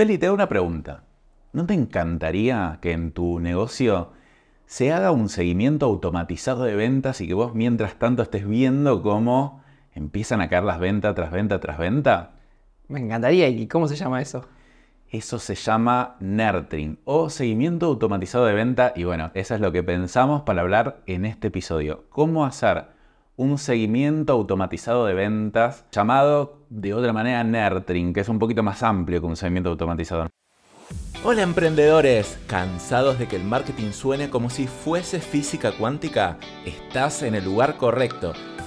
Feli, te hago una pregunta. ¿No te encantaría que en tu negocio se haga un seguimiento automatizado de ventas y que vos mientras tanto estés viendo cómo empiezan a caer las ventas tras venta tras venta? Me encantaría. ¿Y cómo se llama eso? Eso se llama nurturing o seguimiento automatizado de venta y bueno, eso es lo que pensamos para hablar en este episodio. ¿Cómo hacer un seguimiento automatizado de ventas llamado de otra manera nurturing, que es un poquito más amplio que un seguimiento automatizado? Hola emprendedores, ¿cansados de que el marketing suene como si fuese física cuántica? Estás en el lugar correcto.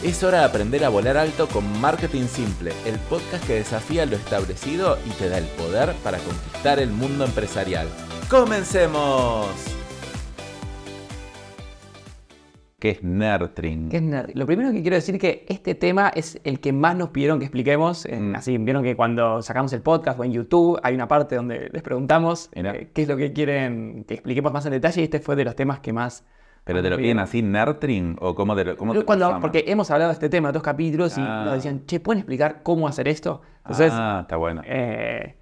Es hora de aprender a volar alto con Marketing Simple, el podcast que desafía lo establecido y te da el poder para conquistar el mundo empresarial. ¡Comencemos! ¿Qué es nurturing? ¿Qué es nurturing? Lo primero que quiero decir es que este tema es el que más nos pidieron que expliquemos. Mm. Así, vieron que cuando sacamos el podcast o en YouTube hay una parte donde les preguntamos eh, qué es lo que quieren que expliquemos más en detalle y este fue de los temas que más... ¿Pero te lo piden así, nurturing? ¿O cómo te lo cómo Cuando, Porque hemos hablado de este tema dos capítulos y nos ah. decían, che, ¿pueden explicar cómo hacer esto? Entonces, ah, está bueno. Eh,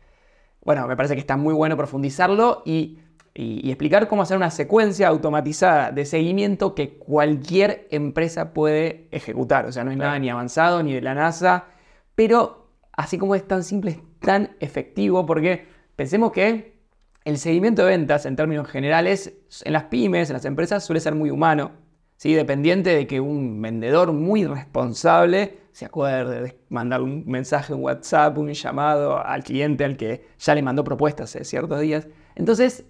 bueno, me parece que está muy bueno profundizarlo y y, explicar cómo hacer una secuencia automatizada de seguimiento que cualquier empresa puede ejecutar. O sea, no es nada ni avanzado ni de la NASA, pero así como es tan simple, es tan efectivo porque pensemos que el seguimiento de ventas en términos generales en las pymes, en las empresas, suele ser muy humano. ¿sí? Dependiente de que un vendedor muy responsable se acuerde de mandar un mensaje, un WhatsApp, un llamado al cliente al que ya le mandó propuestas hace ciertos días. Entonces,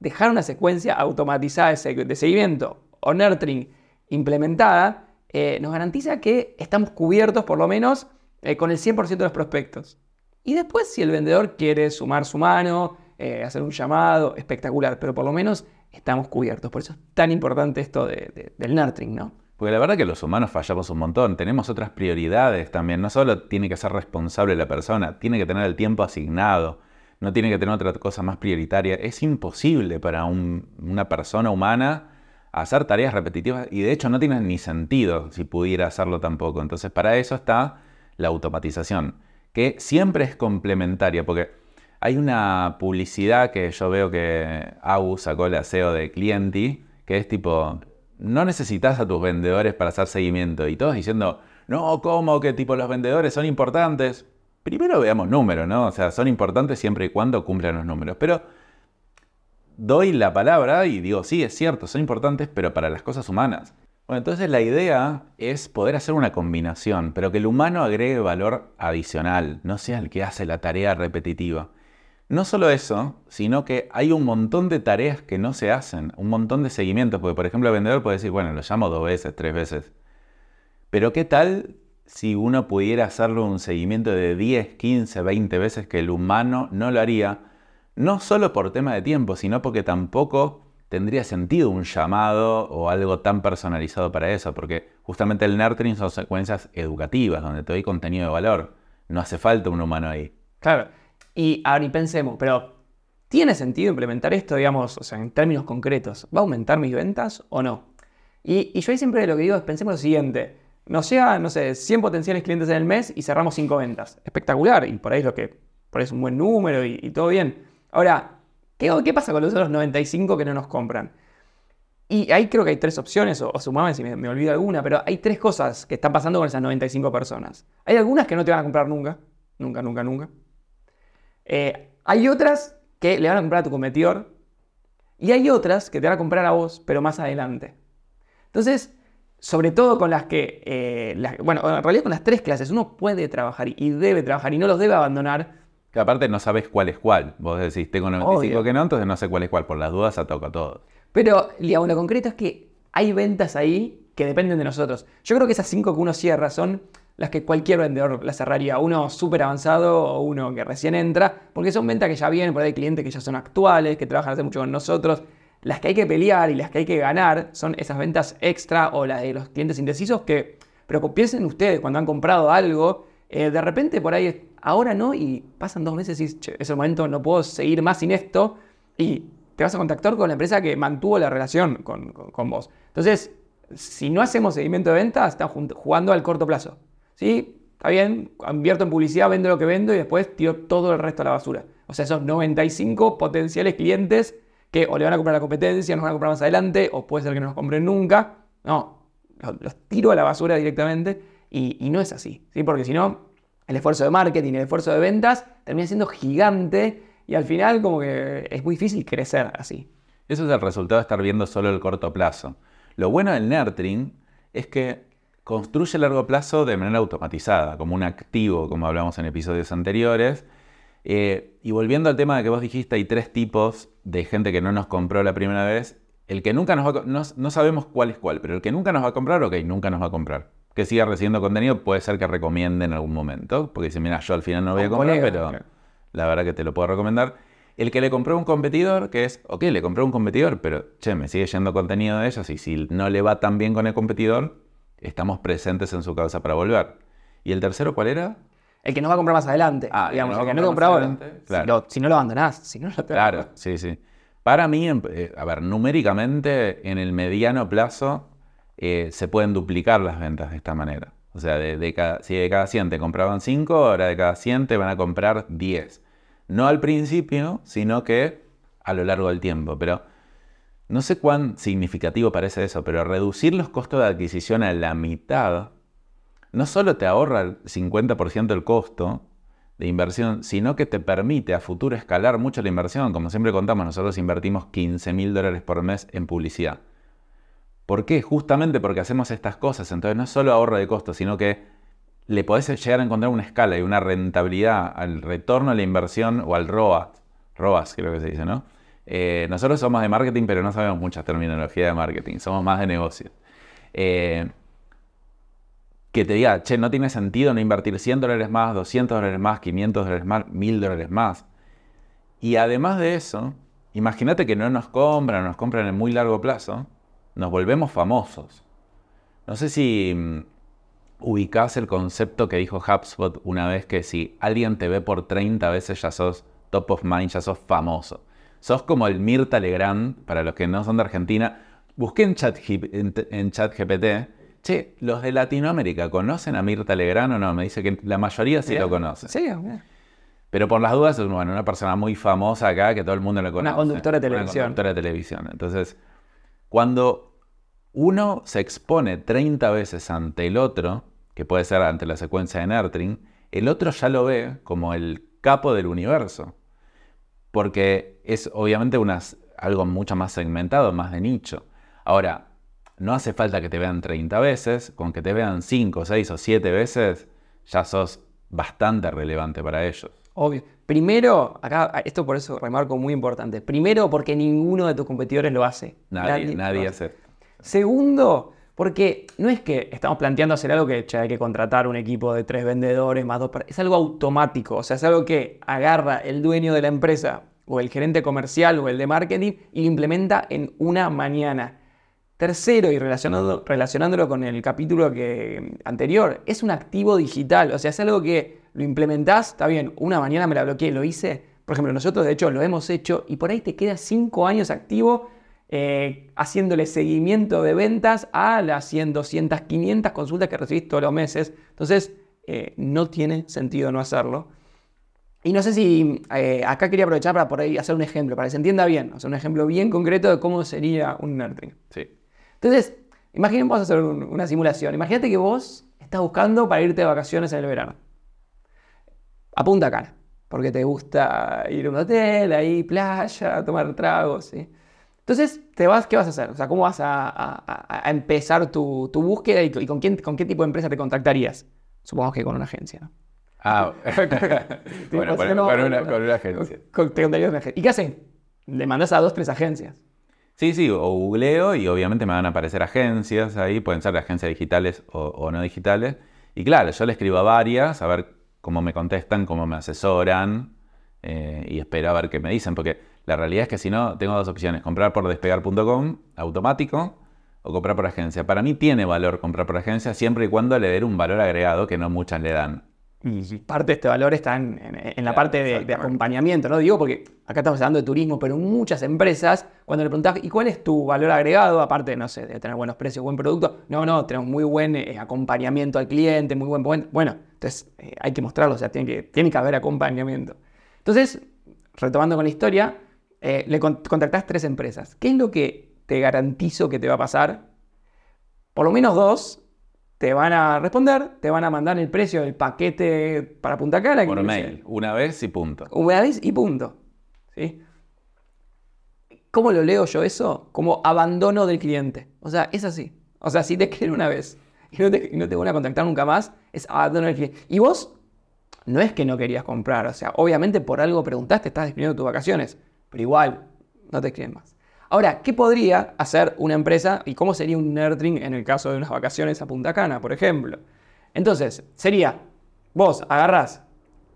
dejar una secuencia automatizada de seguimiento o nurturing implementada eh, nos garantiza que estamos cubiertos por lo menos eh, con el 100% de los prospectos. Y después si el vendedor quiere sumar su mano, eh, hacer un llamado, espectacular, pero por lo menos estamos cubiertos. Por eso es tan importante esto del nurturing, ¿no? Porque la verdad que los humanos fallamos un montón, tenemos otras prioridades también, no solo tiene que ser responsable la persona, tiene que tener el tiempo asignado no tiene que tener otra cosa más prioritaria. Es imposible para una persona humana hacer tareas repetitivas y de hecho no tiene ni sentido si pudiera hacerlo tampoco. Entonces para eso está la automatización, que siempre es complementaria, porque hay una publicidad que yo veo que AU sacó el SEO de Clienti, que es tipo, no necesitas a tus vendedores para hacer seguimiento. Y todos diciendo, no, ¿cómo que tipo los vendedores son importantes? Primero veamos números, ¿no? O sea, son importantes siempre y cuando cumplan los números. Pero doy la palabra y digo, sí, es cierto, son importantes, pero para las cosas humanas. Bueno, entonces la idea es poder hacer una combinación, pero que el humano agregue valor adicional, no sea el que hace la tarea repetitiva. No solo eso, sino que hay un montón de tareas que no se hacen, un montón de seguimientos, porque por ejemplo el vendedor puede decir, bueno, lo llamo dos veces, tres veces. Pero ¿qué tal si uno pudiera hacerlo un seguimiento de 10, 15, 20 veces que el humano no lo haría, no solo por tema de tiempo, sino porque tampoco tendría sentido un llamado o algo tan personalizado para eso, porque justamente el nurturing son secuencias educativas, donde te doy contenido de valor. No hace falta un humano ahí. Claro. Y ahora ni pensemos, pero ¿tiene sentido implementar esto, digamos, o sea, en términos concretos? ¿Va a aumentar mis ventas o no? Y, y yo ahí siempre lo que digo es pensemos lo siguiente. Nos llega, no sé, 100 potenciales clientes en el mes y cerramos 5 ventas. Espectacular. Y por ahí es lo que. Por ahí es un buen número y, todo bien. Ahora, ¿qué, ¿qué, pasa con los otros 95 que no nos compran? Y ahí creo que hay tres opciones, o, o si me, olvido alguna, pero hay tres cosas que están pasando con esas 95 personas. Hay algunas que no te van a comprar nunca. Nunca, nunca, nunca. Eh, hay otras que le van a comprar a tu competidor. Y hay otras que te van a comprar a vos, pero más adelante. Entonces, sobre todo con las que, eh, bueno, en realidad con las tres clases, uno puede trabajar y debe trabajar y no los debe abandonar. Que aparte no sabes cuál es cuál. Vos decís, tengo 95 que no, entonces no sé cuál es cuál. Por las dudas toca a todos. Pero lo concreto es que hay ventas ahí que dependen de nosotros. Yo creo que esas cinco que uno cierra son las que cualquier vendedor las cerraría. Uno súper avanzado o uno que recién entra, porque son ventas que ya vienen, por ahí hay clientes que ya son actuales, que trabajan hace mucho con nosotros. Las que hay que pelear y las que hay que ganar son esas ventas extra o las de los clientes indecisos que, pero piensen ustedes cuando han comprado algo, eh, de repente por ahí, ahora no, y pasan dos meses y che, ese momento no puedo seguir más sin esto, y te vas a contactar con la empresa que mantuvo la relación con, con vos. Entonces, si no hacemos seguimiento de ventas, estamos jugando al corto plazo. ¿Sí? Está bien, invierto en publicidad, vendo lo que vendo y después tiro todo el resto a la basura. O sea, esos 95 potenciales clientes que o le van a comprar la competencia, nos van a comprar más adelante, o puede ser que no nos compren nunca. No, los, tiro a la basura directamente y, no es así. ¿sí? Porque si no, el esfuerzo de marketing, el esfuerzo de ventas termina siendo gigante y al final como que es muy difícil crecer así. Eso es el resultado de estar viendo solo el corto plazo. Lo bueno del nurturing es que construye a largo plazo de manera automatizada, como un activo, como hablamos en episodios anteriores. Eh, y volviendo al tema de que vos dijiste, hay tres tipos de gente que no nos compró la primera vez. El que nunca nos va a, no, no sabemos cuál es cuál, pero el que nunca nos va a comprar, ok, nunca nos va a comprar. Que siga recibiendo contenido, puede ser que recomiende en algún momento, porque dice, mira, yo al final no voy a comprar, pero la verdad que te lo puedo recomendar. El que le compró un competidor, que es, ok, le compró un competidor, pero che, me sigue yendo contenido de ellos y si no le va tan bien con el competidor, estamos presentes en su cabeza para volver. ¿Y el tercero cuál era? El que no va a comprar más adelante. Ah, digamos, el que no compraba. Claro. Si, no lo abandonás, si no lo Claro, sí, sí. Para mí, eh, a ver, numéricamente, en el mediano plazo, eh, se pueden duplicar las ventas de esta manera. O sea, de, cada, si de cada 100 te compraban 5, ahora de cada 100 te van a comprar 10. No al principio, sino que a lo largo del tiempo. Pero no sé cuán significativo parece eso, pero reducir los costos de adquisición a la mitad no solo te ahorra el 50% del costo de inversión, sino que te permite a futuro escalar mucho la inversión. Como siempre contamos, nosotros invertimos 15 mil dólares por mes en publicidad. ¿Por qué? Justamente porque hacemos estas cosas. Entonces no solo ahorro de costos, sino que le podés llegar a encontrar una escala y una rentabilidad al retorno a la inversión o al ROAS. ROAS creo que se dice, ¿no? Eh, nosotros somos de marketing, pero no sabemos mucha terminología de marketing. Somos más de negocios. Eh, que te diga, che, no tiene sentido no invertir 100 dólares más, 200 dólares más, 500 dólares más, 1000 dólares más. Y además de eso, imagínate que no nos compran, nos compran en muy largo plazo, nos volvemos famosos. No sé si mm, ubicás el concepto que dijo HubSpot una vez que si alguien te ve por 30 veces ya sos top of mind, ya sos famoso. Sos como el Mirta Legrand, para los que no son de Argentina. Busqué en chat, en, chat GPT, che, los de Latinoamérica, ¿conocen a Mirta Legrand o no? Me dice que la mayoría sí lo conoce. Sí, Pero por las dudas, es bueno, una persona muy famosa acá que todo el mundo le conoce. Una conductora de televisión. Una conductora de televisión. Entonces, cuando uno se expone 30 veces ante el otro, que puede ser ante la secuencia de Nertring, el otro ya lo ve como el capo del universo. Porque es obviamente algo mucho más segmentado, más de nicho. Ahora, no hace falta que te vean 30 veces, con que te vean 5, 6 o 7 veces, ya sos bastante relevante para ellos. Obvio. Primero, acá, esto por eso remarco muy importante. Primero, porque ninguno de tus competidores lo hace. Nadie, nadie, hace. Segundo, porque no es que estamos planteando hacer algo que hay que contratar un equipo de tres vendedores más dos. Es algo automático, o sea, es algo que agarra el dueño de la empresa o el gerente comercial o el de marketing y lo implementa en una mañana. Tercero, y relacionándolo con el capítulo que, anterior, es un activo digital, o sea, es algo que lo implementás, está bien, una mañana me la bloqueé, lo hice. Por ejemplo, nosotros de hecho lo hemos hecho y por ahí te queda cinco años activo eh, haciéndole seguimiento de ventas a las 100, 200, 500 consultas que recibís todos los meses. Entonces, eh, no tiene sentido no hacerlo. Y no sé si eh, acá quería aprovechar para por ahí hacer un ejemplo, para que se entienda bien, o sea, un ejemplo bien concreto de cómo sería un nurturing. Sí. Entonces, imaginen, vamos a hacer una simulación. Imagínate que vos estás buscando para irte de vacaciones en el verano. A Punta Cana, porque te gusta ir a un hotel, ahí playa, tomar tragos, ¿sí? Entonces, te vas, ¿qué vas a hacer? O sea, ¿cómo vas a, empezar tu, búsqueda y, con, quién, con qué tipo de empresa te contactarías? Supongo que con una agencia, ¿no? Ah, bueno, con, una, agencia. ¿Y qué hacen? Le mandas a dos, tres agencias. Sí, sí, o googleo y obviamente me van a aparecer agencias ahí, pueden ser agencias digitales o, no digitales. Y claro, yo le escribo a varias, a ver cómo me contestan, cómo me asesoran eh, y espero a ver qué me dicen, porque La realidad es que si no, tengo dos opciones. Comprar por despegar.com, automático, o comprar por agencia. Para mí tiene valor comprar por agencia siempre y cuando le den un valor agregado que no muchas le dan. Y parte de este valor está en, la parte de, acompañamiento, ¿no? Digo, porque acá estamos hablando de turismo, pero muchas empresas, cuando le preguntas, ¿y cuál es tu valor agregado? Aparte, no sé, de tener buenos precios, buen producto. No, no, tenemos muy buen eh, acompañamiento al cliente, muy buen. buen bueno, entonces eh, hay que mostrarlo, o sea, tiene que, tiene que haber acompañamiento. Entonces, retomando con la historia, eh, le contactás tres empresas. ¿Qué es lo que te garantizo que te va a pasar? Por lo menos dos te van a responder, te van a mandar el precio del paquete para Punta Cana. Por mail, una vez y punto. Una vez y punto. ¿Sí? ¿Cómo lo leo yo eso? Como abandono del cliente. O sea, es así. O sea, si te quieren una vez y no te, no te van a contactar nunca más, es abandono del cliente. Y vos, no es que no querías comprar. O sea, obviamente por algo preguntaste, estás despidiendo tus vacaciones. Pero igual, no te escriben más. Ahora, ¿qué podría hacer una empresa y cómo sería un nurturing en el caso de unas vacaciones a Punta Cana, por ejemplo? Entonces, sería, vos agarrás,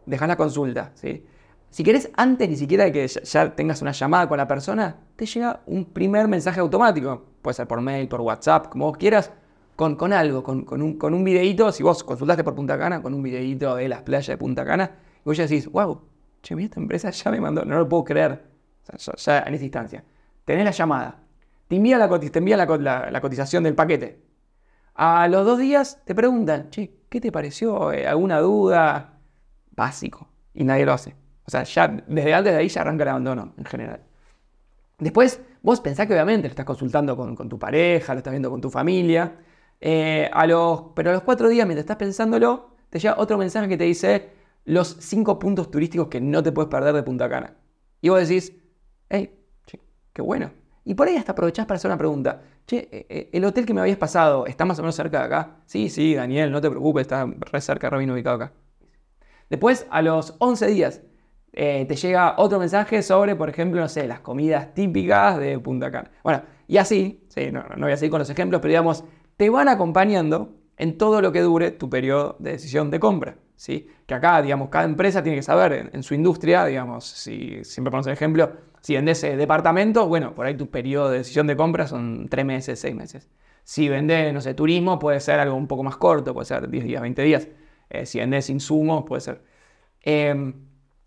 dejás la consulta, ¿sí? Si querés, antes ni siquiera de que ya tengas una llamada con la persona, te llega un primer mensaje automático. Puede ser por mail, por WhatsApp, como vos quieras, con, con algo, con, un, con un videíto. Si vos consultaste por Punta Cana, con un videíto de las playas de Punta Cana, y vos ya decís, wow, che, mira, esta empresa ya me mandó, no lo puedo creer, ya en esta instancia tenés la llamada, te envía, la, la, cotización del paquete. A los dos días te preguntan, che, ¿qué te pareció? Eh, ¿Alguna duda? Básico. Y nadie lo hace. O sea, ya desde antes de ahí ya arranca el abandono en general. Después, vos pensás que obviamente lo estás consultando con, tu pareja, lo estás viendo con tu familia. Eh, a los, pero a los cuatro días, mientras estás pensándolo, te llega otro mensaje que te dice los cinco puntos turísticos que no te puedes perder de Punta Cana. Y vos decís, hey, Qué bueno. Y por ahí hasta aprovechás para hacer una pregunta. Che, eh, eh, ¿el hotel que me habías pasado está más o menos cerca de acá? Sí, sí, Daniel, no te preocupes, está re cerca, re bien ubicado acá. Después, a los 11 días, eh, te llega otro mensaje sobre, por ejemplo, no sé, las comidas típicas de Punta Cana. Bueno, y así, sí, no, no voy a seguir con los ejemplos, pero digamos, te van acompañando en todo lo que dure tu periodo de decisión de compra. ¿sí? Que acá, digamos, cada empresa tiene que saber en, su industria, digamos, si siempre ponemos el ejemplo, si vendes eh, departamento, bueno, por ahí tu periodo de decisión de compra son tres meses, seis meses. Si vendes, no sé, turismo, puede ser algo un poco más corto, puede ser 10 días, 20 días. Eh, si vendes insumos, puede ser. Em,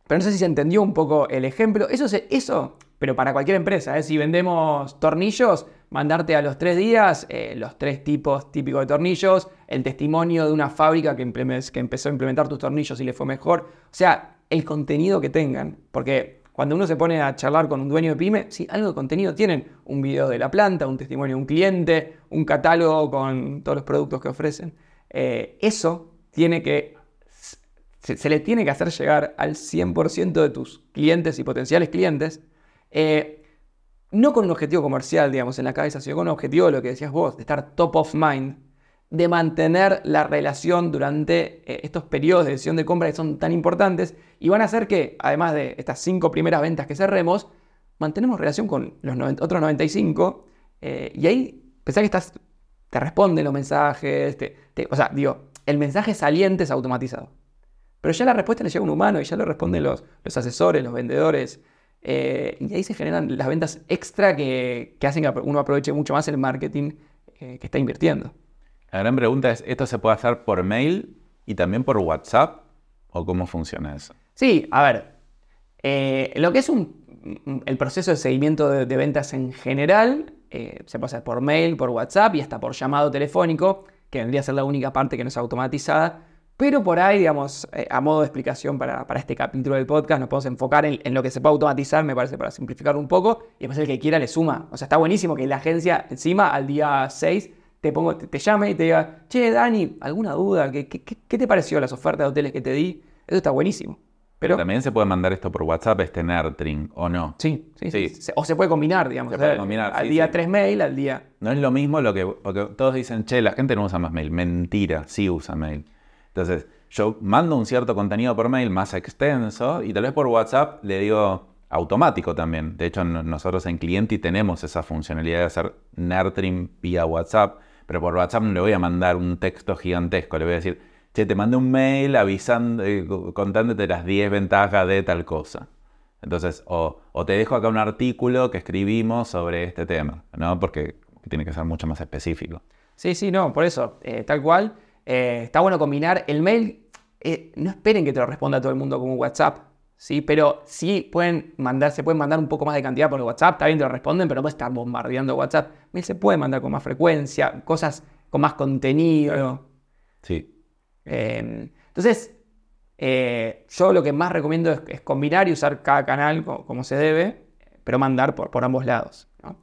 pero no sé si se entendió un poco el ejemplo. Eso, eso pero para cualquier empresa, ¿eh? si vendemos tornillos, mandarte a los tres días los tres tipos típicos de tornillos, el testimonio de una fábrica que, que empezó a implementar tus tornillos y le fue mejor. O sea, el contenido que tengan. Porque cuando uno se pone a charlar con un dueño de pyme, sí, algo de contenido tienen. Un video de la planta, un testimonio de un cliente, un catálogo con todos los productos que ofrecen. Eh, eso tiene que, se, le tiene que hacer llegar al 100% de tus clientes y potenciales clientes. Eh, no con un objetivo comercial, digamos, en la cabeza, sino con un objetivo lo que decías vos, de estar top of mind de mantener la relación durante eh, estos periodos de decisión de compra que son tan importantes y van a hacer que, además de estas cinco primeras ventas que cerremos, mantenemos relación con los otros 95 eh, y ahí pensá que estás, te responden los mensajes, o sea, digo, el mensaje saliente es automatizado. Pero ya la respuesta le llega a un humano y ya lo responden los, los asesores, los vendedores. Eh, y ahí se generan las ventas extra que, hacen que uno aproveche mucho más el marketing que está invirtiendo. La gran pregunta es, ¿esto se puede hacer por mail y también por WhatsApp? ¿O cómo funciona eso? Sí, a ver, eh, lo que es el proceso de seguimiento de, ventas en general, eh, se puede hacer por mail, por WhatsApp y hasta por llamado telefónico, que vendría a ser la única parte que no es automatizada. Pero por ahí, digamos, eh, a modo de explicación para, este capítulo del podcast, nos podemos enfocar en, en, lo que se puede automatizar, me parece, para simplificar un poco, y después el que quiera le suma. O sea, está buenísimo que la agencia encima al día 6 te, pongo, te, llame y te diga, che, Dani, ¿alguna duda? ¿Qué, qué, te pareció las ofertas de hoteles que te di? Eso está buenísimo. Pero, también se puede mandar esto por WhatsApp, este nurturing, ¿o no? Sí, sí, sí. O se puede combinar, digamos. Se puede combinar, al día tres mail, al día... No es lo mismo lo que... Todos dicen, che, la gente no usa más mail. Mentira, sí usa mail. Entonces, yo mando un cierto contenido por mail más extenso y tal vez por WhatsApp le digo automático también. De hecho, nosotros en Clienti tenemos esa funcionalidad de hacer nurturing vía WhatsApp pero por WhatsApp no le voy a mandar un texto gigantesco, le voy a decir, che, te mandé un mail avisando, eh, contándote las 10 ventajas de tal cosa. Entonces, o, te dejo acá un artículo que escribimos sobre este tema, ¿no? Porque tiene que ser mucho más específico. Sí, sí, no, por eso, eh, tal cual. Eh, está bueno combinar el mail. No esperen que te lo responda todo el mundo como WhatsApp, ¿sí? Pero sí pueden mandar, se pueden mandar un poco más de cantidad por WhatsApp, está bien te lo responden, pero no puedes estar bombardeando WhatsApp. Se puede mandar con más frecuencia, cosas con más contenido. Sí. entonces, eh, yo lo que más recomiendo es, combinar y usar cada canal como, se debe, pero mandar por, ambos lados. ¿no?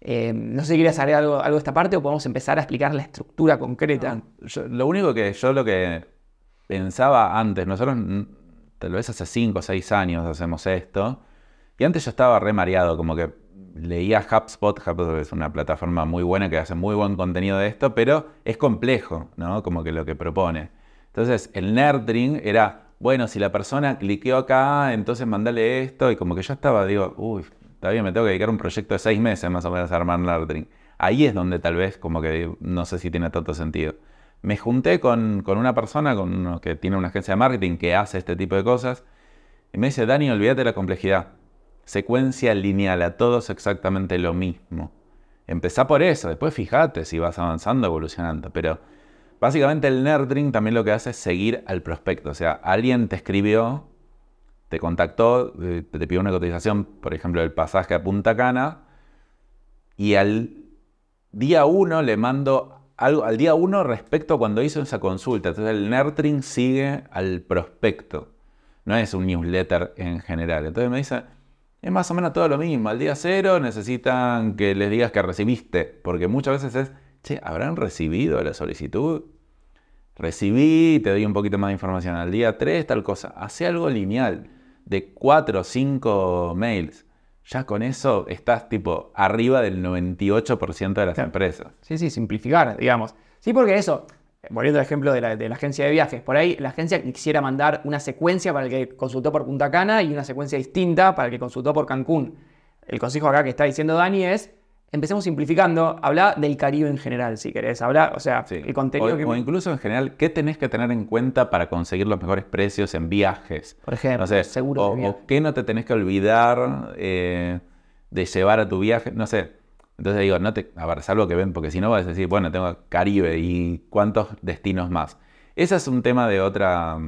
Eh, no sé si querías agregar algo, algo, de esta parte o podemos empezar a explicar la estructura concreta. lo único que yo lo que pensaba antes, nosotros tal vez hace 5 o 6 años hacemos esto, y antes yo estaba re mareado, como que leía HubSpot, HubSpot es una plataforma muy buena que hace muy buen contenido de esto, pero es complejo, ¿no? Como que lo que propone. Entonces, el nerdring era, bueno, si la persona cliqueó acá, entonces mandale esto, y como que yo estaba, digo, uy, está bien, me tengo que dedicar un proyecto de seis meses más o menos a armar nerdring. Ahí es donde tal vez, como que no sé si tiene tanto sentido. Me junté con, una persona con que tiene una agencia de marketing que hace este tipo de cosas, y me dice, Dani, olvídate de la complejidad. Secuencia lineal, a todos exactamente lo mismo. Empezá por eso, después fíjate si vas avanzando, evolucionando, pero Básicamente el nerdring también lo que hace es seguir al prospecto. O sea, alguien te escribió, te contactó, te pidió una cotización, por ejemplo, el pasaje a Punta Cana, y al día uno le mando al día uno respecto a cuando hizo esa consulta. Entonces el nerdring sigue al prospecto. No es un newsletter en general. Entonces me dice, es más o menos todo lo mismo. Al día cero necesitan que les digas que recibiste, porque muchas veces es, che, ¿habrán recibido la solicitud? recibí, te doy un poquito más de información. Al día 3, tal cosa. Hace algo lineal de 4 o 5 mails. Ya con eso estás tipo arriba del 98% de las empresas. Sí, sí, simplificar, digamos. Sí, porque eso, volviendo al ejemplo de la, de la, agencia de viajes, por ahí la agencia quisiera mandar una secuencia para el que consultó por Punta Cana y una secuencia distinta para el que consultó por Cancún. El consejo acá que está diciendo Dani es empecemos simplificando, habla del Caribe en general, si querés. Hablar, o sea, el contenido o, que... O incluso en general, ¿qué tenés que tener en cuenta para conseguir los mejores precios en viajes? Por ejemplo, seguro o, qué no te tenés que olvidar eh, de llevar a tu viaje, no sé. Entonces digo, no te, a ver, salvo que ven, porque si no vas a decir, bueno, tengo Caribe y cuántos destinos más. Ese es un tema de, otra,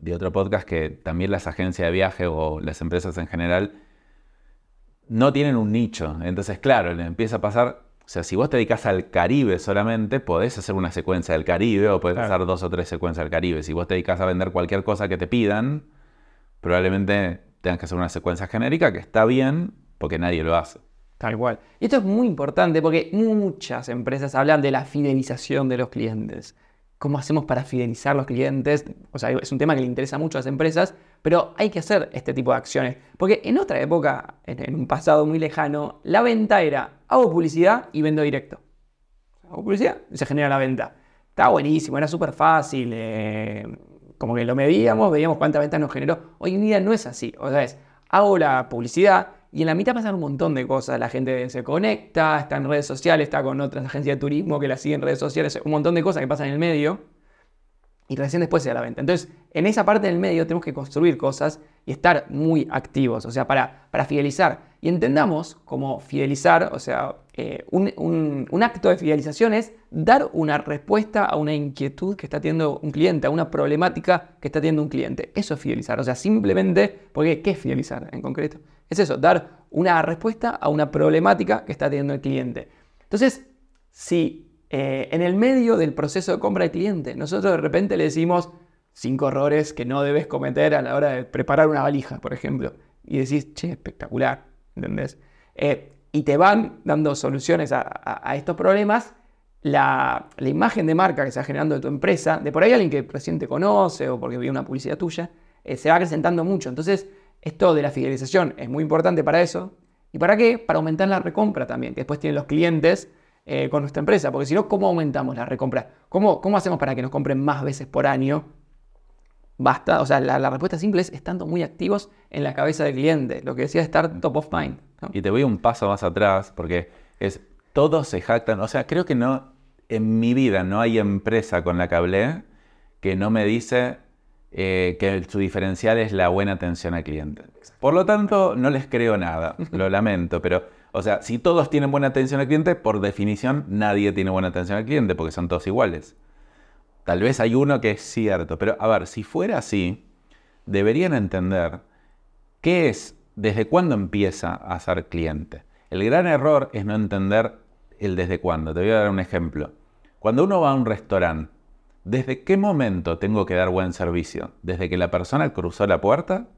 de otro podcast que también las agencias de viaje o las empresas en general no tienen un nicho. Entonces, claro, le empieza a pasar. O sea, si vos te dedicas al Caribe solamente, podés hacer una secuencia del Caribe o podés hacer dos o tres secuencias del Caribe. Si vos te dedicas a vender cualquier cosa que te pidan, probablemente tengas que hacer una secuencia genérica que está bien porque nadie lo hace. Tal cual. Y esto es muy importante porque muchas empresas hablan de la fidelización de los clientes cómo hacemos para fidelizar los clientes. O sea, es un tema que le interesa mucho a las empresas, pero hay que hacer este tipo de acciones. Porque en otra época, en un pasado muy lejano, la venta era hago publicidad y vendo directo. Hago publicidad y se genera la venta. Estaba buenísimo, era súper fácil. Eh, como que lo medíamos, veíamos cuántas ventas nos generó. Hoy en día no es así. O sea, es hago la publicidad, y en la mitad pasan un montón de cosas. La gente se conecta, está en redes sociales, está con otras agencias de turismo que la siguen en redes sociales, un montón de cosas que pasan en el medio. Y recién después se da la venta. Entonces, en esa parte del medio tenemos que construir cosas y estar muy activos, o sea, para, para fidelizar. Y entendamos como fidelizar, o sea, eh, un, acto de fidelización es dar una respuesta a una inquietud que está teniendo un cliente, a una problemática que está teniendo un cliente. Eso es fidelizar, o sea, simplemente, porque ¿qué es fidelizar en concreto? Es eso, dar una respuesta a una problemática que está teniendo el cliente. Entonces, si eh, en el medio del proceso de compra del cliente nosotros de repente le decimos cinco errores que no debes cometer a la hora de preparar una valija, por ejemplo, y decís, che, espectacular, ¿entendés? Eh, y te van dando soluciones a, estos problemas, la, imagen de marca que se está generando de tu empresa, de por ahí alguien que recién te conoce o porque vio una publicidad tuya, eh, se va acrecentando mucho. Entonces, esto de la fidelización es muy importante para eso. ¿Y para qué? Para aumentar la recompra también, que después tienen los clientes eh, con nuestra empresa. Porque si no, ¿cómo aumentamos la recompra? ¿Cómo, ¿Cómo hacemos para que nos compren más veces por año? Basta, o sea, la, respuesta simple es estando muy activos en la cabeza del cliente. Lo que decía estar top of mind. Y te voy un paso más atrás, porque es todos se jactan. O sea, creo que no, en mi vida no hay empresa con la que hablé que no me dice eh, que su diferencial es la buena atención al cliente. Por lo tanto, no les creo nada, lo lamento, pero, o sea, si todos tienen buena atención al cliente, por definición nadie tiene buena atención al cliente, porque son todos iguales. Tal vez hay uno que es cierto, pero a ver, si fuera así, deberían entender qué es, desde cuándo empieza a ser cliente. El gran error es no entender el desde cuándo. Te voy a dar un ejemplo. Cuando uno va a un restaurante, ¿desde qué momento tengo que dar buen servicio? ¿Desde que la persona cruzó la puerta?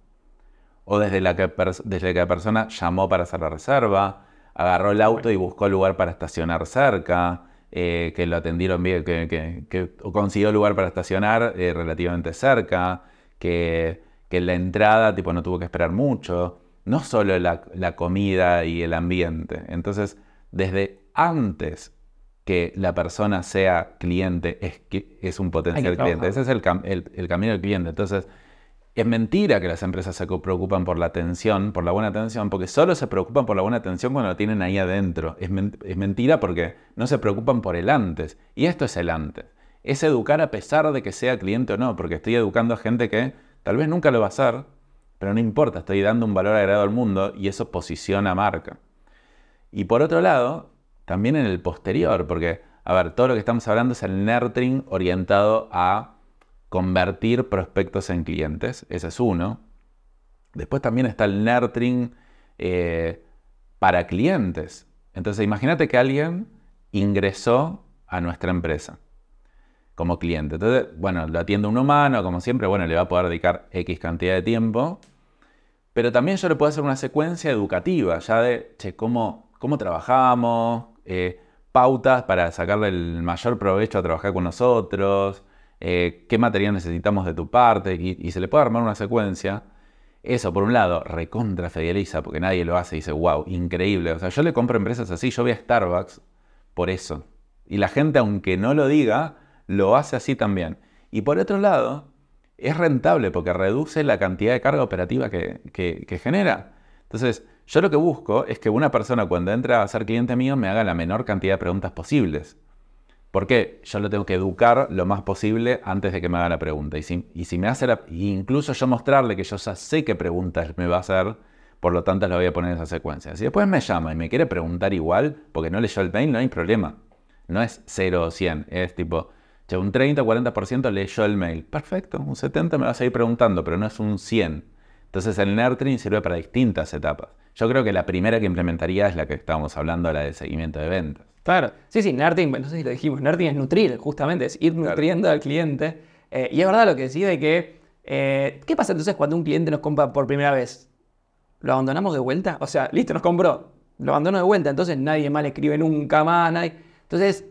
¿O desde, la que, desde que la persona llamó para hacer la reserva? ¿Agarró el auto y buscó lugar para estacionar cerca? Eh, que lo atendieron bien, que, consiguió lugar para estacionar eh, relativamente cerca, que, que la entrada tipo, no tuvo que esperar mucho, no solo la, la comida y el ambiente. Entonces, desde antes que la persona sea cliente es, es un potencial cliente. Ese es el, el, camino del cliente. Entonces, es mentira que las empresas se preocupan por la atención, por la buena atención, porque solo se preocupan por la buena atención cuando lo tienen ahí adentro. Es, es mentira porque no se preocupan por el antes. Y esto es el antes. Es educar a pesar de que sea cliente o no, porque estoy educando a gente que tal vez nunca lo va a hacer, pero no importa, estoy dando un valor agregado al mundo y eso posiciona marca. Y por otro lado, también en el posterior, porque, a ver, todo lo que estamos hablando es el nurturing orientado a convertir prospectos en clientes, ese es uno. Después también está el nurturing eh, para clientes. Entonces, imagínate que alguien ingresó a nuestra empresa como cliente. Entonces, bueno, lo atiende un humano, como siempre, bueno, le va a poder dedicar X cantidad de tiempo. Pero también yo le puedo hacer una secuencia educativa, ya de, che, ¿cómo, cómo trabajamos? Eh, pautas para sacarle el mayor provecho a trabajar con nosotros, eh, qué material necesitamos de tu parte, y, se le puede armar una secuencia. Eso, por un lado, recontra fideliza, porque nadie lo hace y dice, wow, increíble. O sea, yo le compro empresas así, yo voy a Starbucks por eso. Y la gente, aunque no lo diga, lo hace así también. Y por otro lado, es rentable porque reduce la cantidad de carga operativa que, que genera. Entonces, yo lo que busco es que una persona cuando entra a ser cliente mío me haga la menor cantidad de preguntas posibles. Porque yo lo tengo que educar lo más posible antes de que me haga la pregunta. Y si, me hace la, incluso yo mostrarle que yo ya sé qué preguntas me va a hacer, por lo tanto lo voy a poner en esa secuencia. Si después me llama y me quiere preguntar igual, porque no leyó el mail, no hay problema. No es 0 o 100, es tipo, un 30 o 40% leyó el mail. Perfecto, un 70 me va a seguir preguntando, pero no es un 100. Entonces el nurturing sirve para distintas etapas. Yo creo que la primera que implementaría es la que estábamos hablando, la de seguimiento de ventas. Claro, sí, sí, nurturing, no sé si lo dijimos, nurturing es nutrir, justamente, es ir nutriendo al cliente. Eh, y es verdad lo que decía de que, eh, ¿qué pasa entonces cuando un cliente nos compra por primera vez? ¿Lo abandonamos de vuelta? O sea, listo, nos compró, lo abandono de vuelta, entonces nadie más le escribe nunca más, nadie... Entonces,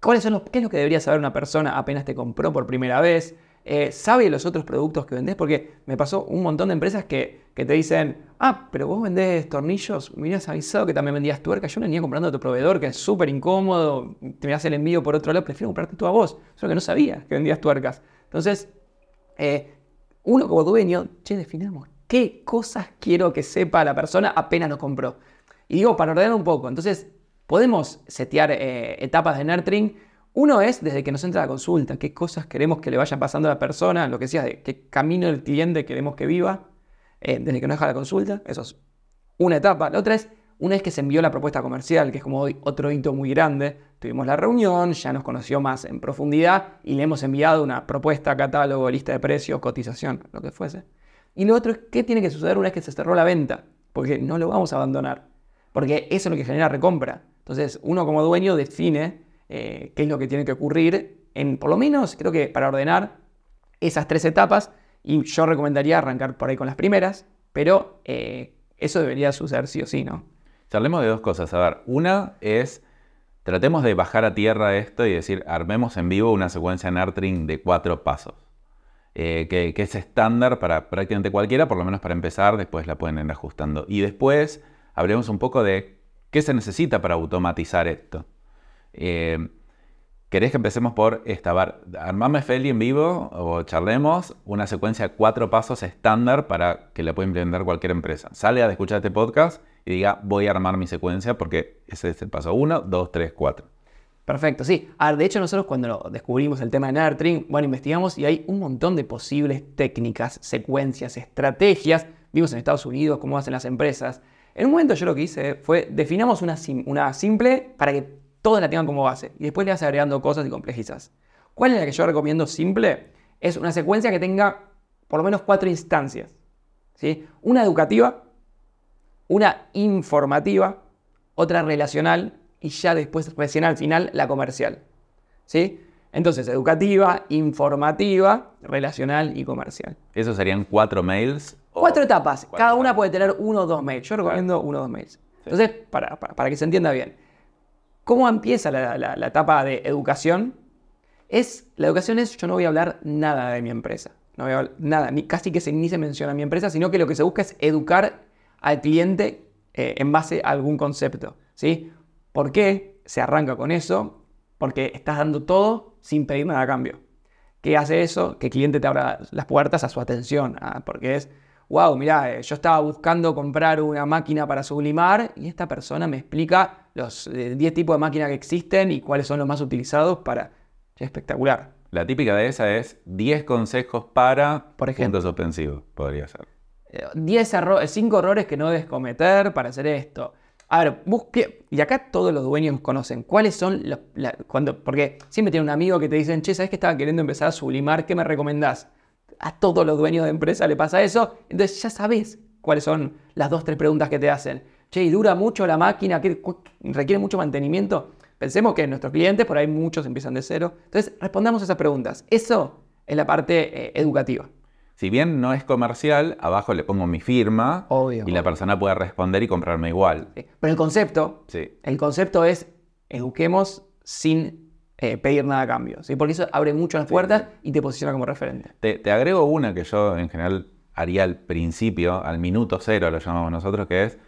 ¿cuáles son los, ¿qué es lo que debería saber una persona apenas te compró por primera vez? Eh, ¿Sabe los otros productos que vendés? Porque me pasó un montón de empresas que, te dicen, ah, pero vos vendés tornillos, me hubieras avisado que también vendías tuercas, yo venía comprando a tu proveedor, que es súper incómodo, te me hace el envío por otro lado, prefiero comprarte tú a vos, solo que no sabía que vendías tuercas. Entonces, eh, uno como dueño, che, definamos qué cosas quiero que sepa la persona apenas nos compró. Y digo, para ordenar un poco, entonces, podemos setear eh, etapas de nurturing uno es desde que nos entra la consulta, qué cosas queremos que le vayan pasando a la persona, lo que de qué camino del cliente queremos que viva, eh, desde que nos deja la consulta, eso es una etapa. La otra es una vez que se envió la propuesta comercial, que es como hoy otro hito muy grande, tuvimos la reunión, ya nos conoció más en profundidad y le hemos enviado una propuesta, catálogo, lista de precios, cotización, lo que fuese. Y lo otro es qué tiene que suceder una vez que se cerró la venta, porque no lo vamos a abandonar, porque eso es lo que genera recompra. Entonces, uno como dueño define eh, qué es lo que tiene que ocurrir, en, por lo menos creo que para ordenar esas tres etapas, y yo recomendaría arrancar por ahí con las primeras, pero eh, eso debería suceder sí o sí, ¿no? Charlemos de dos cosas. A ver, una es, tratemos de bajar a tierra esto y decir, armemos en vivo una secuencia nurturing de cuatro pasos. Eh, que, es estándar para prácticamente cualquiera, por lo menos para empezar, después la pueden ir ajustando. Y después hablemos un poco de qué se necesita para automatizar esto. Eh, ¿Querés que empecemos por esta? Armame Feli en vivo o charlemos una secuencia de cuatro pasos estándar para que la pueda implementar cualquier empresa. Sale a escuchar este podcast y diga voy a armar mi secuencia porque ese es el paso 1, 2, 3, 4. Perfecto, sí. De hecho, nosotros cuando descubrimos el tema de nurturing, bueno, investigamos y hay un montón de posibles técnicas, secuencias, estrategias. Vimos en Estados Unidos cómo hacen las empresas. En un momento yo lo que hice fue, definamos una simple para que todos la tengan como base y después le vas agregando cosas y complejizas. ¿Cuál es la que yo recomiendo simple? Es una secuencia que tenga por lo menos cuatro instancias. ¿sí? Una educativa, una informativa, otra relacional y ya después, recién al final, la comercial. ¿sí? Entonces, educativa, informativa, relacional y comercial. ¿Esos serían cuatro mails? Cuatro etapas. Cada una puede tener uno o dos mails. Yo recomiendo uno o dos mails. Entonces, para, que se entienda bien, ¿cómo empieza la, etapa de educación? Es, la educación es, yo no voy a hablar nada de mi empresa. No voy a nada, ni, casi que se, ni se menciona mi empresa, sino que lo que se busca es educar al cliente eh, en base a algún concepto. ¿sí? ¿Por qué se arranca con eso? Porque estás dando todo sin pedir nada a cambio. ¿Qué hace eso? Que el cliente te abra las puertas a su atención. Ah, porque es, wow, mira, eh, yo estaba buscando comprar una máquina para sublimar y esta persona me explica los 10 eh, tipos de máquinas que existen y cuáles son los más utilizados para... Es espectacular. La típica de esa es 10 consejos para Por ejemplo, puntos suspensivos, podría ser. 10 errores, 5 errores que no debes cometer para hacer esto. A ver, busque, y acá todos los dueños conocen cuáles son los. cuando, porque siempre tiene un amigo que te dicen, che, ¿sabes que estaba queriendo empezar a sublimar? ¿Qué me recomendás? A todos los dueños de empresa le pasa eso. Entonces ya sabes cuáles son las dos, tres preguntas que te hacen. Che, ¿y dura mucho la máquina? ¿Requiere mucho mantenimiento? Pensemos que nuestros clientes, por ahí muchos empiezan de cero. Entonces, respondamos esas preguntas. Eso es la parte eh, educativa. Si bien no es comercial, abajo le pongo mi firma y la persona puede responder y comprarme igual. Pero el concepto, el concepto es eduquemos sin eh, pedir nada a cambio, ¿sí? porque eso abre mucho las puertas y te posiciona como referente. Te, agrego una que yo en general haría al principio, al minuto cero lo llamamos nosotros, que es,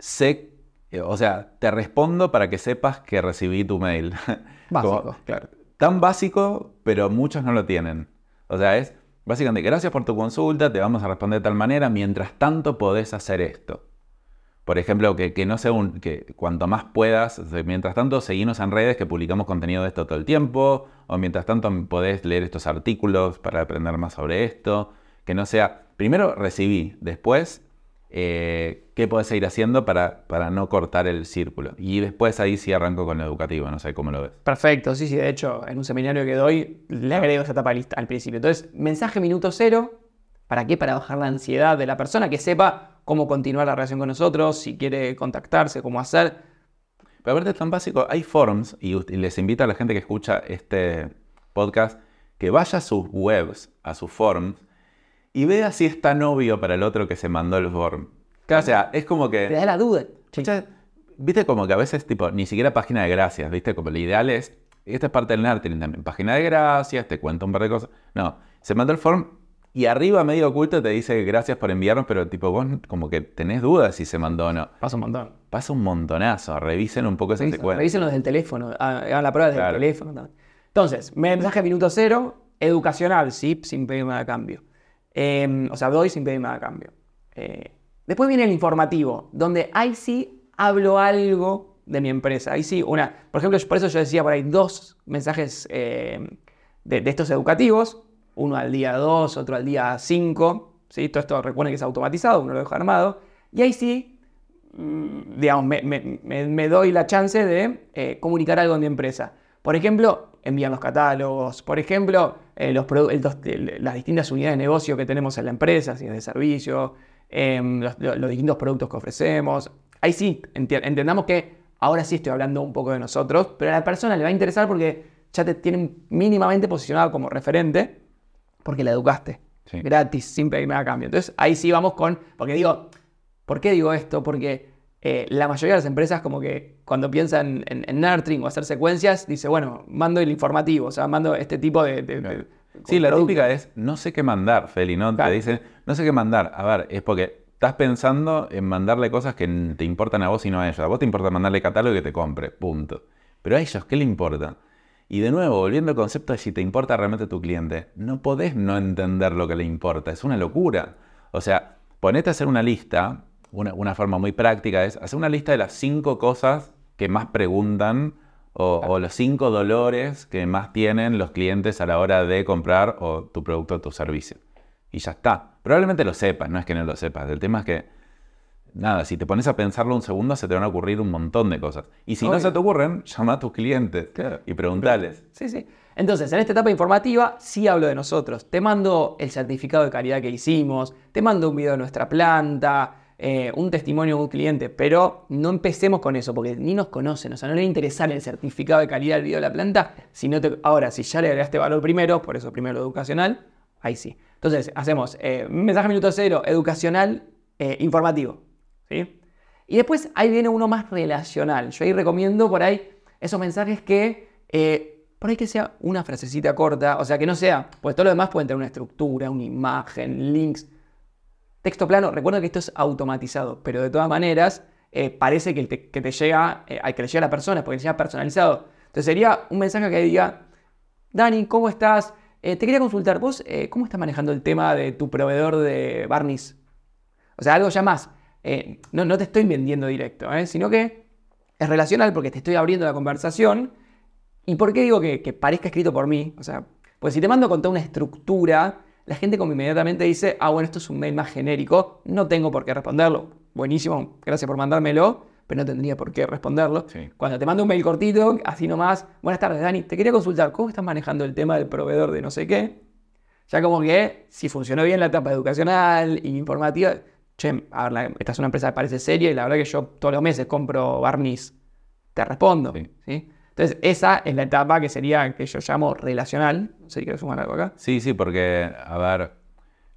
sé, eh, o sea, te respondo para que sepas que recibí tu mail. Básico, claro. Tan básico, pero muchos no lo tienen. O sea, es, Básicamente, gracias por tu consulta, te vamos a responder de tal manera, mientras tanto podés hacer esto. Por ejemplo, que, no sea un, que cuanto más puedas, mientras tanto, seguimos en redes que publicamos contenido de esto todo el tiempo, o mientras tanto podés leer estos artículos para aprender más sobre esto, que no sea, primero recibí, después eh, qué puedes seguir haciendo para, para no cortar el círculo. Y después ahí sí arranco con lo educativo, no sé cómo lo ves. Perfecto, sí, sí, de hecho, en un seminario que doy le agrego esa etapa al principio. Entonces, mensaje minuto cero, ¿para qué? Para bajar la ansiedad de la persona, que sepa cómo continuar la relación con nosotros, si quiere contactarse, cómo hacer. Pero aparte es tan básico, hay forums, y les invito a la gente que escucha este podcast que vaya a sus webs, a sus forums, y vea si es tan obvio para el otro que se mandó el form. O sea, es como que... Te da la duda. Viste como que a veces, tipo, ni siquiera página de gracias, ¿viste? Como lo ideal es, esta es parte del nurturing también, página de gracias, te cuento un par de cosas. No, se mandó el form y arriba medio oculto te dice gracias por enviarnos, pero tipo vos como que tenés dudas si se mandó o no. Pasa un montón. Pasa un montonazo, revisen un poco esa secuencia. Revisen desde el teléfono, hagan la prueba desde el teléfono. Entonces, mensaje minuto cero, educacional, sí, sin pedir nada de cambio. Em, o sea, doy sin pedir nada a cambio. Eh, después viene el informativo, donde ahí sí hablo algo de mi empresa. Ahí sí, una. Por ejemplo, por eso yo decía por ahí dos mensajes em, de, estos educativos. Uno al día 2, otro al día 5. ¿sí? Todo esto recuerden que es automatizado, uno lo deja armado. Y ahí sí, mm, digamos, me, doy la chance de eh, comunicar algo en mi empresa. Por ejemplo, envían los catálogos, por ejemplo, eh, los las distintas unidades de negocio que tenemos en la empresa, si es de servicio, em, los, distintos productos que ofrecemos. Ahí sí, entendamos que ahora sí estoy hablando un poco de nosotros, pero a la persona le va a interesar porque ya te tienen mínimamente posicionado como referente porque la educaste. Gratis, sin pedirme a cambio. Entonces ahí sí vamos con, porque digo, ¿por qué digo esto? Porque eh, la mayoría de las empresas como que cuando piensan en, en, nurturing o hacer secuencias, dice, bueno, mando el informativo, o sea, mando este tipo de... sí, la típica es, no sé qué mandar, Feli, ¿no? Te dicen, no sé qué mandar. A ver, es porque estás pensando en mandarle cosas que te importan a vos y no a ellos. A vos te importa mandarle catálogo y que te compre, punto. Pero a ellos, ¿qué le importa? Y de nuevo, volviendo al concepto de si te importa realmente tu cliente, no podés no entender lo que le importa, es una locura. O sea, ponete a hacer una lista una, forma muy práctica es hacer una lista de las cinco cosas que más preguntan o, o los cinco dolores que más tienen los clientes a la hora de comprar o tu producto o tu servicio. Y ya está. Probablemente lo sepas, no es que no lo sepas. El tema es que, nada, si te pones a pensarlo un segundo, se te van a ocurrir un montón de cosas. Y si no se te ocurren, llama a tus clientes Claro. y preguntales. Sí, sí. Entonces, en esta etapa informativa sí hablo de nosotros. Te mando el certificado de calidad que hicimos, te mando un video de nuestra planta, eh, un testimonio de un cliente, pero no empecemos con eso porque ni nos conocen, o sea, no le interesa el certificado de calidad del video de la planta. Si no te... Ahora, si ya le agregaste valor primero, por eso primero lo educacional, ahí sí. Entonces, hacemos eh, mensaje minuto cero, educacional, eh, informativo. ¿sí? Y después ahí viene uno más relacional. Yo ahí recomiendo por ahí esos mensajes que, por ahí que sea una frasecita corta, o sea, que no sea, pues todo lo demás puede tener una estructura, una imagen, links. Texto plano, recuerda que esto es automatizado, pero de todas maneras eh, parece que te, que te llega, eh, al que le llega a la persona, porque le llega personalizado. Entonces sería un mensaje que diga, Dani, ¿cómo estás? Eh, te quería consultar, vos, ¿cómo estás manejando el tema de tu proveedor de barniz? O sea, algo ya más. no, no te estoy vendiendo directo, sino que es relacional porque te estoy abriendo la conversación. ¿Y por qué digo que, que parezca escrito por mí? O sea, pues si te mando con toda una estructura, la gente como inmediatamente dice, ah, bueno, esto es un mail más genérico, no tengo por qué responderlo. Buenísimo, gracias por mandármelo, pero no tendría por qué responderlo. Sí. Cuando te mando un mail cortito, así nomás, buenas tardes, Dani, te quería consultar, ¿cómo estás manejando el tema del proveedor de no sé qué? Ya como que si funcionó bien la etapa educacional y informativa, che, a ver, esta es una empresa que parece seria y la verdad que yo todos los meses compro barniz, te respondo. Sí. ¿sí? Entonces esa es la etapa que sería, que yo llamo relacional. No sé si quieres sumar algo acá. Sí, sí, porque, a ver,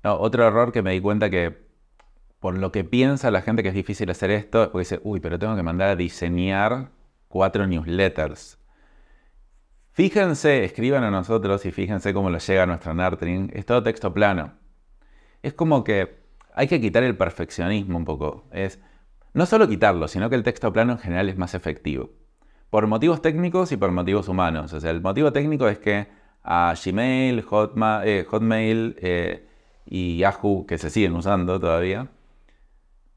no, otro error que me di cuenta que por lo que piensa la gente que es difícil hacer esto es porque dice, uy, pero tengo que mandar a diseñar cuatro newsletters. Fíjense, escriban a nosotros y fíjense cómo les llega a nuestro nurturing. Es todo texto plano. Es como que hay que quitar el perfeccionismo un poco. Es no solo quitarlo, sino que el texto plano en general es más efectivo. Por motivos técnicos y por motivos humanos. O sea, el motivo técnico es que a Gmail, Hotma- eh, Hotmail eh, y Yahoo, que se siguen usando todavía,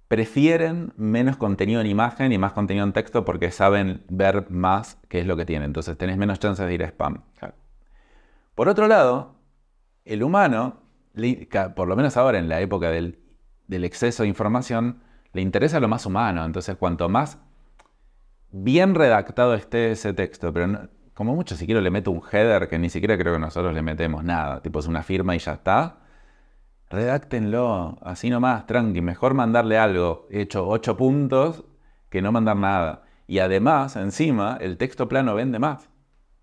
prefieren menos contenido en imagen y más contenido en texto porque saben ver más qué es lo que tienen. Entonces tenés menos chances de ir a spam. Por otro lado, el humano, por lo menos ahora en la época del, del exceso de información, le interesa lo más humano. Entonces, cuanto más bien redactado esté ese texto, pero no- como mucho si quiero le meto un header que ni siquiera creo que nosotros le metemos nada, tipo es una firma y ya está. Redáctenlo, así nomás, tranqui. Mejor mandarle algo hecho 8 puntos que no mandar nada. Y además, encima, el texto plano vende más.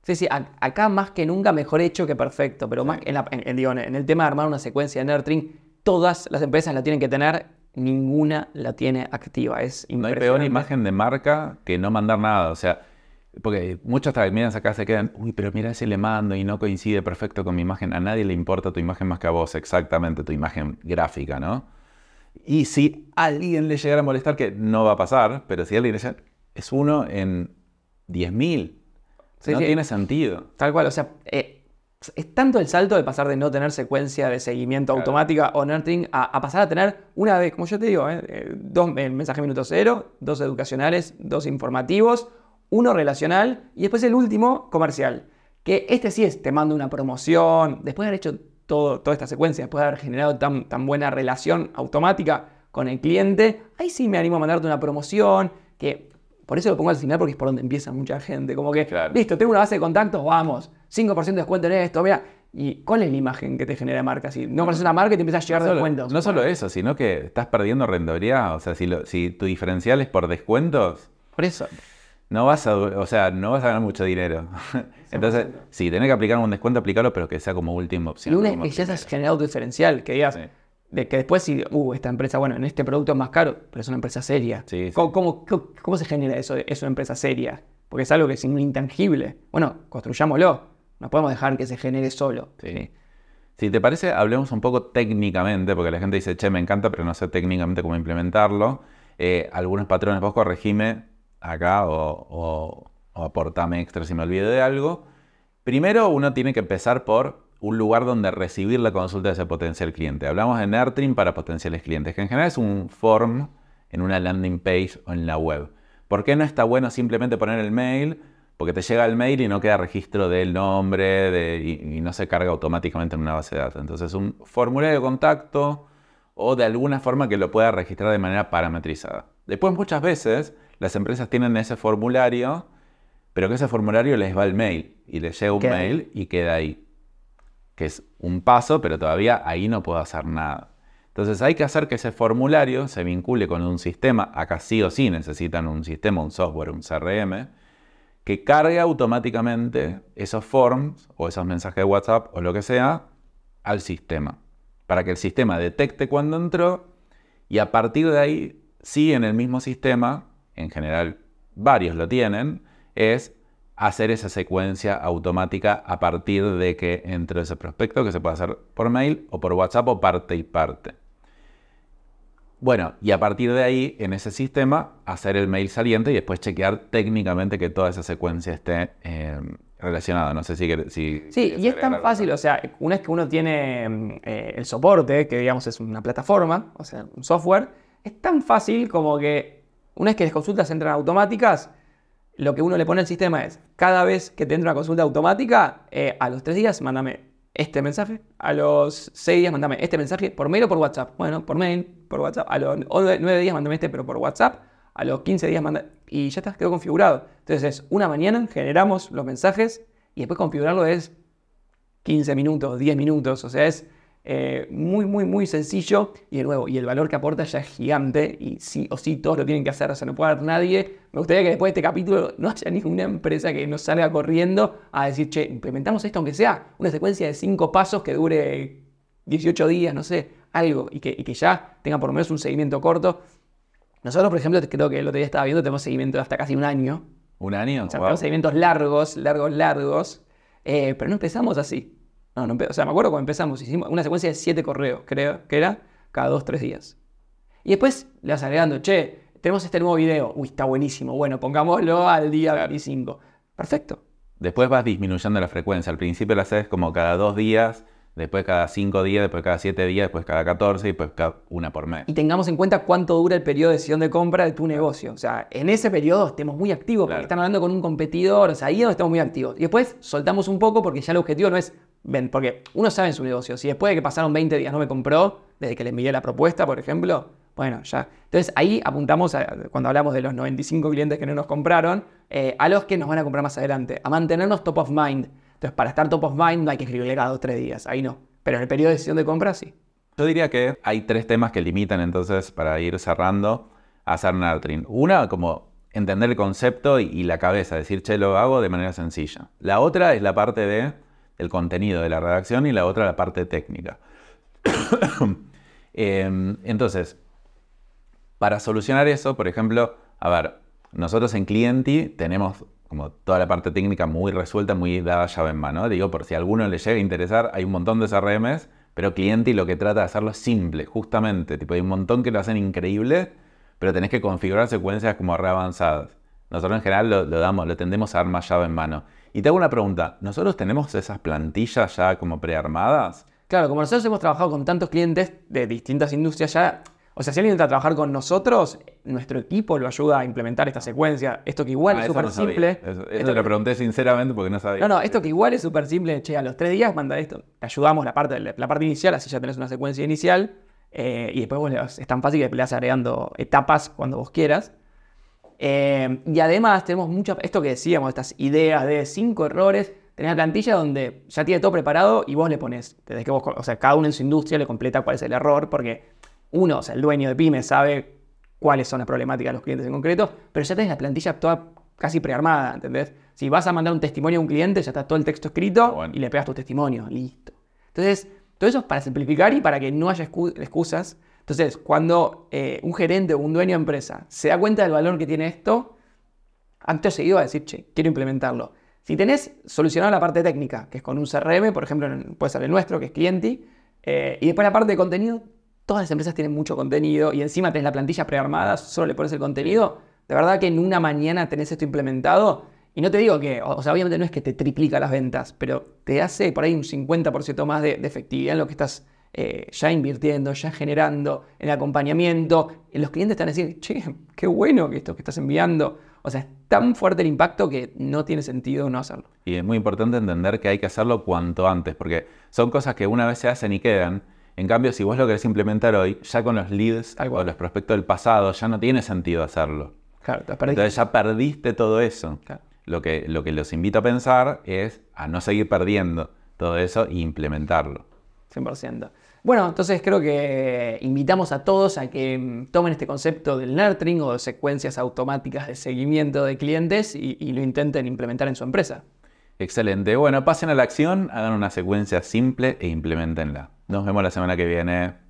Sí, sí, acá más que nunca mejor hecho que perfecto, pero más en, la- en- en- digo, en el tema de armar una secuencia de nurturing, todas las empresas la tienen que tener, ninguna la tiene activa. Es No hay peor imagen de marca que no mandar nada. O sea, porque muchos también acá se quedan, uy, pero mira ese le mando y no coincide perfecto con mi imagen. A nadie le importa tu imagen más que a vos, exactamente, tu imagen gráfica, ¿no? Y si a alguien le llegara a molestar, que no va a pasar, pero si a alguien le llega, es uno en 10.000. Sí, no sí. tiene sentido. Tal cual, o sea, eh, es tanto el salto de pasar de no tener secuencia de seguimiento Claro. automática o nurturing a, a pasar a tener una vez, como yo te digo, eh, eh, dos eh, mensajes minuto cero, dos educacionales, dos informativos, uno relacional y después el último comercial. Que este sí es, te mando una promoción, después de haber hecho todo, toda esta secuencia, después de haber generado tan, tan buena relación automática con el cliente, ahí sí me animo a mandarte una promoción, que por eso lo pongo al final porque es por donde empieza mucha gente, como que, Claro. listo, tengo una base de contactos, vamos, 5% de descuento en esto, mira. ¿Y cuál es la imagen que te genera de marca? Si no conoces una marca y te empieza a llegar No solo, descuentos. no solo eso, sino que estás perdiendo rentabilidad. O sea, si, lo- si tu diferencial es por descuentos, Por eso. No vas a, o sea, no vas a ganar mucho dinero. Entonces, si tenés que aplicar un descuento, aplícalo, pero que sea como última Y opción. una vez que ya has generado tu diferencial, que digas, Sí. De que después si, uh, esta empresa, bueno, en este producto es más caro, pero es una empresa seria. Sí, sí. ¿Cómo, cómo, cómo- cómo se genera eso? de- Es una empresa seria. Porque es algo que es intangible. Bueno, construyámoslo. No podemos dejar que se genere solo. Sí. Si te parece, hablemos un poco técnicamente, porque la gente dice, che, me encanta, pero no sé técnicamente cómo implementarlo. Eh, algunos patrones, vos corregime acá o, o, o aportame extra si me olvido de algo. Primero, uno tiene que empezar por un lugar donde recibir la consulta de ese potencial cliente. Hablamos de Nurturing para potenciales clientes, que en general es un form en una landing page o en la web. ¿Por qué no está bueno simplemente poner el mail? porque te llega el mail y no queda registro del nombre y, no se carga automáticamente en una base de datos. Entonces, un formulario de contacto o de alguna forma que lo pueda registrar de manera parametrizada. Después, muchas veces, las empresas tienen ese formulario, pero que ese formulario les va el mail y les llega un mail y queda ahí. Que es un paso, pero todavía ahí no puedo hacer nada. Entonces hay que hacer que ese formulario se vincule con un sistema, acá sí o sí necesitan un sistema, un software, un CRM, que cargue automáticamente esos forms o esos mensajes de WhatsApp o lo que sea al sistema, para que el sistema detecte cuando entró y a partir de ahí, sí en el mismo sistema, en general varios lo tienen, es hacer esa secuencia automática a partir de que entre ese prospecto, que se puede hacer por mail o por WhatsApp o parte y parte. Bueno, y a partir de ahí, en ese sistema, hacer el mail saliente y después chequear técnicamente que toda esa secuencia esté eh, relacionada. No sé si... si sí, y es tan fácil, o sea, una vez que uno tiene mm, eh, el soporte, que digamos es una plataforma, o sea, un software, es tan fácil como que una vez que las consultas entran automáticas, lo que uno le pone al sistema es, cada vez que te entra una consulta automática, eh, a los tres días, mándame este mensaje. A los 6 días mandame este mensaje por mail o por WhatsApp. Bueno, por mail, por WhatsApp. A los 9 días mandame este, pero por WhatsApp. A los 15 días manda... Y ya está, quedó configurado. Entonces es una mañana, generamos los mensajes y después configurarlo es 15 minutos, 10 minutos. O sea, es eh, muy, muy, muy sencillo y de nuevo, y el valor que aporta ya es gigante y sí o sí todos lo tienen que hacer, o sea, no puede haber nadie. Me gustaría que después de este capítulo no haya ninguna empresa que nos salga corriendo a decir, che, implementamos esto aunque sea una secuencia de cinco pasos que dure 18 días, no sé, algo, y que, que ya tenga por lo menos un seguimiento corto. Nosotros, por ejemplo, creo que el otro día estaba viendo, tenemos seguimiento de hasta casi un año. ¿Un año? O sea, tenemos seguimientos largos, largos, largos, eh, pero no empezamos así. No, no, o sea, me acuerdo cuando empezamos, hicimos una secuencia de siete correos, creo que era, cada dos, tres días. Y después le vas agregando, che, tenemos este nuevo video. Uy, está buenísimo. Bueno, pongámoslo al día 25. Perfecto. Después vas disminuyendo la frecuencia. Al principio lo haces como cada dos días, después cada cinco días, después cada siete días, después cada 14 y después cada una por mes. Y tengamos en cuenta cuánto dura el periodo de decisión de compra de tu negocio. O sea, en ese periodo estemos muy activos porque están hablando con un competidor. O sea, ahí es donde estamos muy activos. Y después soltamos un poco porque ya el objetivo no es ven, porque uno sabe en su negocio, si después de que pasaron 20 días no me compró, desde que le envié la propuesta, por ejemplo, bueno, ya. Entonces ahí apuntamos, cuando hablamos de los 95 clientes que no nos compraron, eh, a los que nos van a comprar más adelante, a mantenernos top of mind. Entonces para estar top of mind no hay que escribirle cada dos o tres días, ahí no. Pero en el periodo de decisión de compra sí. Yo diría que hay tres temas que limitan entonces para ir cerrando a hacer nurturing. Una, como entender el concepto y, y la cabeza, decir, che, lo hago de manera sencilla. La otra es la parte de el contenido de la redacción y la otra la parte técnica. Em, entonces, para solucionar eso, por ejemplo, a ver, nosotros en Clienti tenemos como toda la parte técnica muy resuelta, muy dada llave en mano. Digo, por si a alguno le llega a interesar, hay un montón de CRMs, pero Clienti lo que trata de hacerlo es simple, justamente. Tipo, hay un montón que lo hacen increíble, pero tenés que configurar secuencias como re avanzadas. Nosotros en general lo, lo damos, lo tendemos a dar más llave en mano. Y te hago una pregunta, ¿nosotros tenemos esas plantillas ya como prearmadas? Claro, como nosotros hemos trabajado con tantos clientes de distintas industrias ya, o sea, si alguien intenta trabajar con nosotros, nuestro equipo lo ayuda a implementar esta secuencia. Esto que igual ah, es súper simple. Eso, te lo pregunté sinceramente porque no sabía. No, no, esto que igual es súper simple. Che, a los tres días manda esto. Te ayudamos la parte, la parte inicial, así ya tenés una secuencia inicial. Eh, y después vos es tan fácil que le vas agregando etapas cuando vos quieras. Eh, y además tenemos mucho, esto que decíamos, estas ideas de cinco errores, tenés la plantilla donde ya tiene todo preparado y vos le pones, desde que vos, o sea, cada uno en su industria le completa cuál es el error, porque uno, o sea, el dueño de pyme sabe cuáles son las problemáticas de los clientes en concreto, pero ya tenés la plantilla toda casi prearmada, ¿entendés? Si vas a mandar un testimonio a un cliente, ya está todo el texto escrito y le pegas tu testimonio, listo. Entonces, todo eso es para simplificar y para que no haya excusas entonces, cuando eh, un gerente o un dueño de empresa se da cuenta del valor que tiene esto, antes seguido va a decir, che, quiero implementarlo. Si tenés solucionado la parte técnica, que es con un CRM, por ejemplo, puede ser el nuestro, que es Clienti, eh, y después la parte de contenido, todas las empresas tienen mucho contenido y encima tenés la plantilla prearmada, solo le pones el contenido. De verdad que en una mañana tenés esto implementado y no te digo que, o sea, obviamente no es que te triplica las ventas, pero te hace por ahí un 50% más de, de efectividad en lo que estás eh, ya invirtiendo, ya generando en acompañamiento. Los clientes están a decir, che, qué bueno que esto que estás enviando. O sea, es tan fuerte el impacto que no tiene sentido no hacerlo. Y es muy importante entender que hay que hacerlo cuanto antes, porque son cosas que una vez se hacen y quedan. En cambio, si vos lo querés implementar hoy, ya con los leads o los prospectos del pasado, ya no tiene sentido hacerlo. Claro, te. Entonces ya perdiste todo eso. Claro. Lo, que, lo que los invito a pensar es a no seguir perdiendo todo eso e implementarlo. 100%. Bueno, entonces creo que invitamos a todos a que tomen este concepto del nurturing o de secuencias automáticas de seguimiento de clientes y, y lo intenten implementar en su empresa. Excelente. Bueno, pasen a la acción, hagan una secuencia simple e implementenla. Nos vemos la semana que viene.